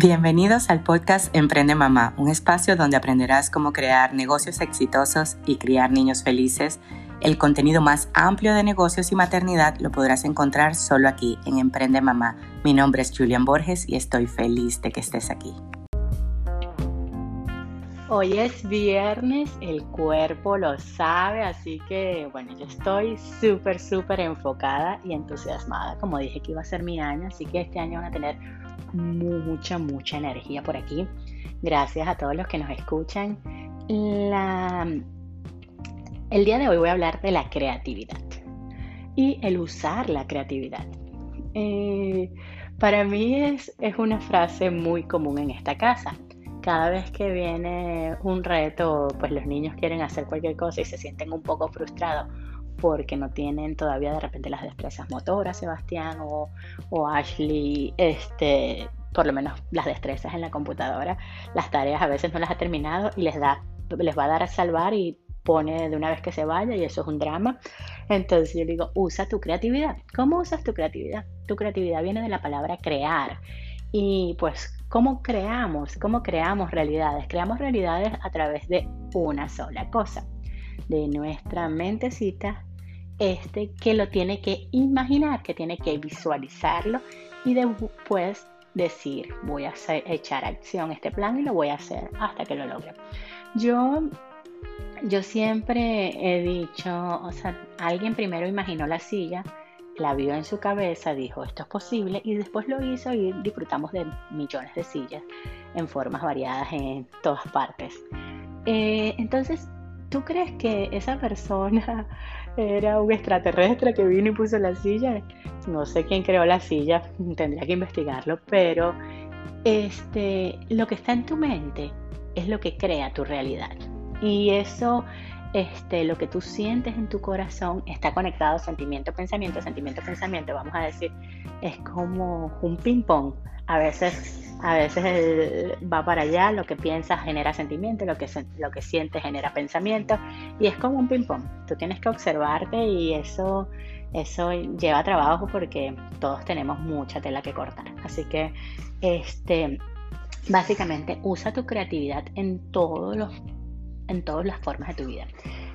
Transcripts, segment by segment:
Bienvenidos al podcast Emprende Mamá, un espacio donde aprenderás cómo crear negocios exitosos y criar niños felices. El contenido más amplio de negocios y maternidad lo podrás encontrar solo aquí en Emprende Mamá. Mi nombre es Julian Borges y estoy feliz de que estés aquí. Hoy es viernes, el cuerpo lo sabe, así que bueno, yo estoy súper, súper enfocada y entusiasmada. Como dije que iba a ser mi año, así que este año van a tener mucha, mucha energía por aquí. Gracias a todos los que nos escuchan. el día de hoy voy a hablar de la creatividad y el usar la creatividad. Eh, para mí es, es una frase muy común en esta casa cada vez que viene un reto, pues los niños quieren hacer cualquier cosa y se sienten un poco frustrados porque no tienen todavía de repente las destrezas motoras, Sebastián o, o Ashley, este, por lo menos las destrezas en la computadora, las tareas a veces no las ha terminado y les da, les va a dar a salvar y pone de una vez que se vaya y eso es un drama. Entonces yo digo, usa tu creatividad. ¿Cómo usas tu creatividad? Tu creatividad viene de la palabra crear. Y pues ¿Cómo creamos? ¿Cómo creamos realidades? Creamos realidades a través de una sola cosa, de nuestra mentecita, este que lo tiene que imaginar, que tiene que visualizarlo y después decir, voy a echar acción este plan y lo voy a hacer hasta que lo logre. Yo, yo siempre he dicho, o sea, alguien primero imaginó la silla, la vio en su cabeza, dijo esto es posible y después lo hizo y disfrutamos de millones de sillas en formas variadas en todas partes. Eh, entonces, ¿tú crees que esa persona era un extraterrestre que vino y puso la silla? No sé quién creó la silla, tendría que investigarlo, pero este, lo que está en tu mente es lo que crea tu realidad. Y eso este, lo que tú sientes en tu corazón está conectado sentimiento, pensamiento, sentimiento, pensamiento. Vamos a decir, es como un ping-pong. A veces, a veces va para allá, lo que piensas genera sentimiento, lo que, lo que sientes genera pensamiento, y es como un ping-pong. Tú tienes que observarte y eso, eso lleva trabajo porque todos tenemos mucha tela que cortar. Así que, este, básicamente, usa tu creatividad en todos los en todas las formas de tu vida.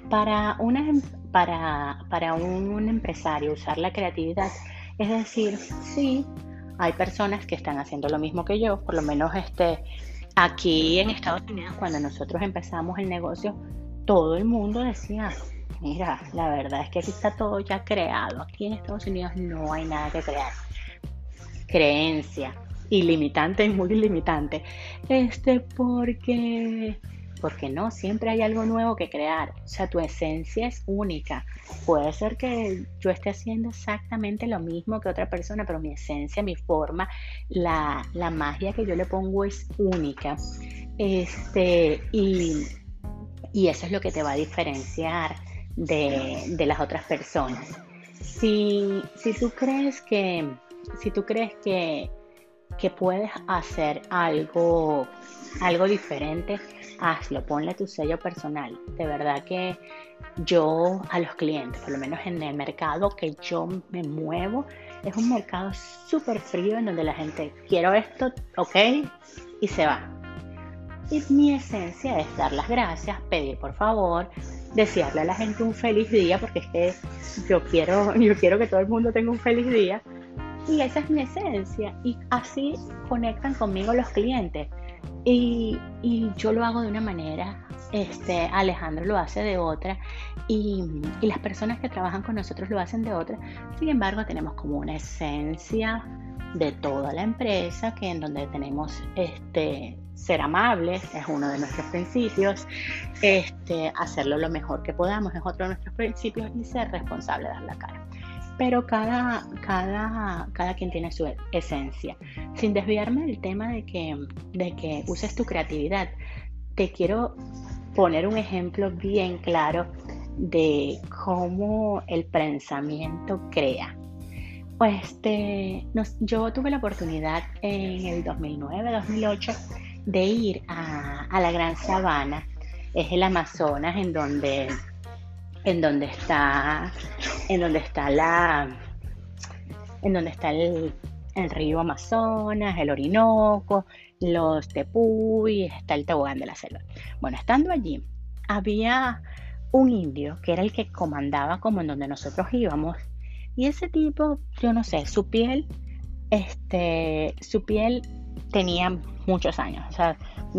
Para, una, em, para, para un empresario usar la creatividad es decir, sí, hay personas que están haciendo lo mismo que yo, por lo menos este, aquí en Estados Unidos cuando nosotros empezamos el negocio, todo el mundo decía, mira, la verdad es que aquí está todo ya creado, aquí en Estados Unidos no hay nada que crear. Creencia ilimitante y muy ilimitante. Este, porque porque no, siempre hay algo nuevo que crear. O sea, tu esencia es única. Puede ser que yo esté haciendo exactamente lo mismo que otra persona, pero mi esencia, mi forma, la, magia que yo le pongo es única. Este, y, eso es lo que te va a diferenciar de, las otras personas. Si, si, tú crees que, si tú crees que, que puedes hacer algo, algo diferente, hazlo, ponle tu sello personal. De verdad que yo a los clientes, por lo menos en el mercado que yo me muevo, es un mercado súper frío en donde la gente, quiero esto, ok, y se va. Y mi esencia es dar las gracias, pedir por favor, desearle a la gente un feliz día, porque es que yo quiero, yo quiero que todo el mundo tenga un feliz día. Y esa es mi esencia. Y así conectan conmigo los clientes. Y, yo lo hago de una manera, este, Alejandro lo hace de otra y, las personas que trabajan con nosotros lo hacen de otra. Sin embargo, tenemos como una esencia de toda la empresa que en donde tenemos este, ser amables, es uno de nuestros principios, este, hacerlo lo mejor que podamos es otro de nuestros principios y ser responsable dar la cara pero cada, cada, cada quien tiene su esencia. Sin desviarme del tema de que, de que uses tu creatividad, te quiero poner un ejemplo bien claro de cómo el pensamiento crea. Este, yo tuve la oportunidad en el 2009-2008 de ir a, a la Gran Sabana, es el Amazonas, en donde en donde está, en donde está la, en donde está el, el río Amazonas, el Orinoco, los Tepuy, está el tobogán de la selva. Bueno, estando allí, había un indio que era el que comandaba como en donde nosotros íbamos. Y ese tipo, yo no sé, su piel, este, su piel tenía muchos años, o sea,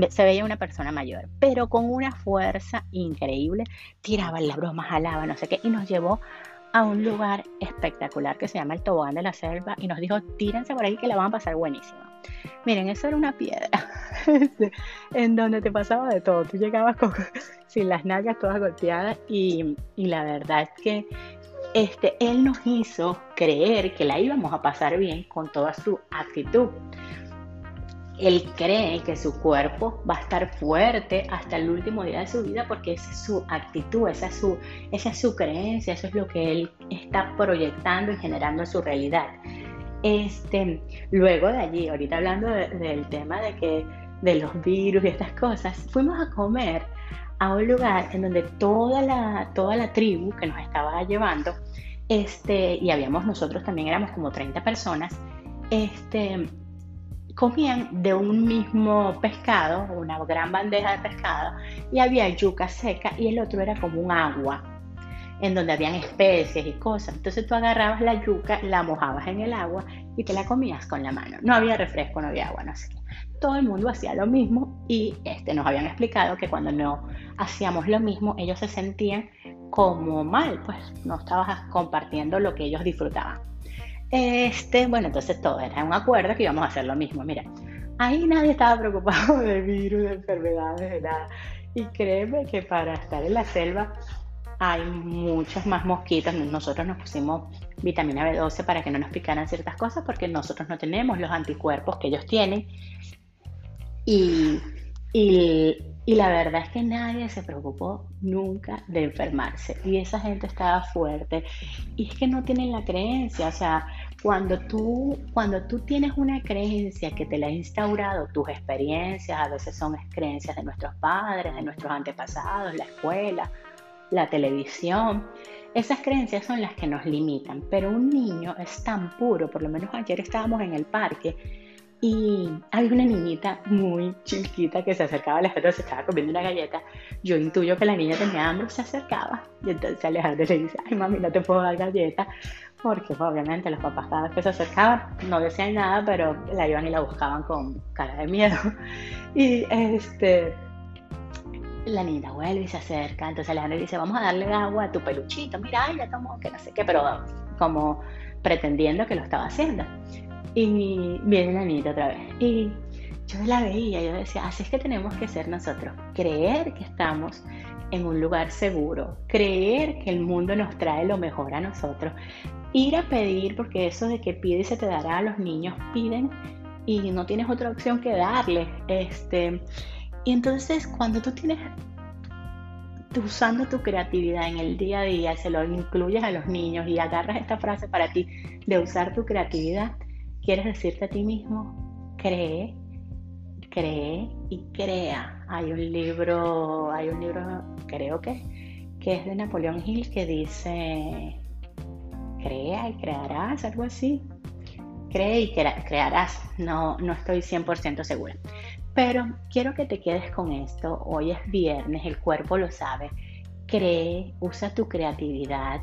se veía una persona mayor, pero con una fuerza increíble, tiraba la broma, jalaba, no sé qué, y nos llevó a un lugar espectacular que se llama el Tobogán de la Selva y nos dijo, tírense por ahí que la van a pasar buenísimo. Miren, eso era una piedra en donde te pasaba de todo. Tú llegabas con, sin las nalgas todas golpeadas y, y la verdad es que este, él nos hizo creer que la íbamos a pasar bien con toda su actitud él cree que su cuerpo va a estar fuerte hasta el último día de su vida porque esa es su actitud, esa es su, esa es su creencia, eso es lo que él está proyectando y generando en su realidad. Este, luego de allí, ahorita hablando del tema de que de los virus y estas cosas, fuimos a comer a un lugar en donde toda la, toda la tribu que nos estaba llevando, este, y habíamos nosotros también éramos como 30 personas, este, comían de un mismo pescado, una gran bandeja de pescado, y había yuca seca y el otro era como un agua, en donde habían especies y cosas. Entonces tú agarrabas la yuca, la mojabas en el agua y te la comías con la mano. No había refresco, no había agua, no sé qué. Todo el mundo hacía lo mismo y este, nos habían explicado que cuando no hacíamos lo mismo, ellos se sentían como mal, pues no estabas compartiendo lo que ellos disfrutaban. Este, bueno, entonces todo era un acuerdo que íbamos a hacer lo mismo. Mira, ahí nadie estaba preocupado de virus, de enfermedades, de nada. Y créeme que para estar en la selva hay muchos más mosquitos. Nosotros nos pusimos vitamina B12 para que no nos picaran ciertas cosas porque nosotros no tenemos los anticuerpos que ellos tienen. Y, y, y, la verdad es que nadie se preocupó nunca de enfermarse. Y esa gente estaba fuerte. Y es que no tienen la creencia. O sea, cuando tú, cuando tú tienes una creencia que te la ha instaurado, tus experiencias, a veces son creencias de nuestros padres, de nuestros antepasados, la escuela, la televisión, esas creencias son las que nos limitan, pero un niño es tan puro, por lo menos ayer estábamos en el parque y había una niñita muy chiquita que se acercaba a Alejandro, se estaba comiendo una galleta. Yo intuyo que la niña tenía hambre, se acercaba. Y entonces Alejandro le dice, ay mami, no te puedo dar galleta porque obviamente los papás cada vez que se acercaban no decían nada, pero la iban y la buscaban con cara de miedo. Y este, la niña vuelve y se acerca, entonces Alejandro dice, vamos a darle agua a tu peluchito, mira, ya tomó, que no sé qué, pero como pretendiendo que lo estaba haciendo. Y viene la niña otra vez. Y yo la veía, yo decía, así es que tenemos que ser nosotros, creer que estamos en un lugar seguro, creer que el mundo nos trae lo mejor a nosotros, ir a pedir, porque eso de que pide y se te dará a los niños, piden y no tienes otra opción que darle. Este, y entonces cuando tú tienes usando tu creatividad en el día a día, se lo incluyes a los niños y agarras esta frase para ti de usar tu creatividad, quieres decirte a ti mismo, cree, cree y crea. Hay un libro, hay un libro, creo que, que es de Napoleón Hill que dice crea y crearás, algo así. Cree y crearás, no, no estoy 100% segura. Pero quiero que te quedes con esto. Hoy es viernes, el cuerpo lo sabe. Cree, usa tu creatividad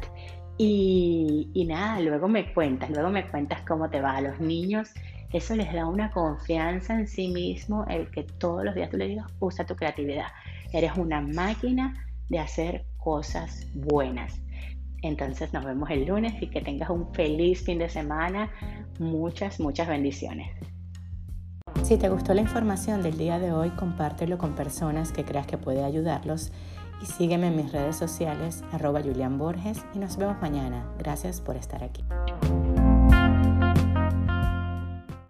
y, y, nada, luego me cuentas, luego me cuentas cómo te va a los niños. Eso les da una confianza en sí mismo, el que todos los días tú le digas, usa tu creatividad. Eres una máquina de hacer cosas buenas. Entonces nos vemos el lunes y que tengas un feliz fin de semana. Muchas, muchas bendiciones. Si te gustó la información del día de hoy, compártelo con personas que creas que puede ayudarlos y sígueme en mis redes sociales arroba Julian Borges y nos vemos mañana. Gracias por estar aquí.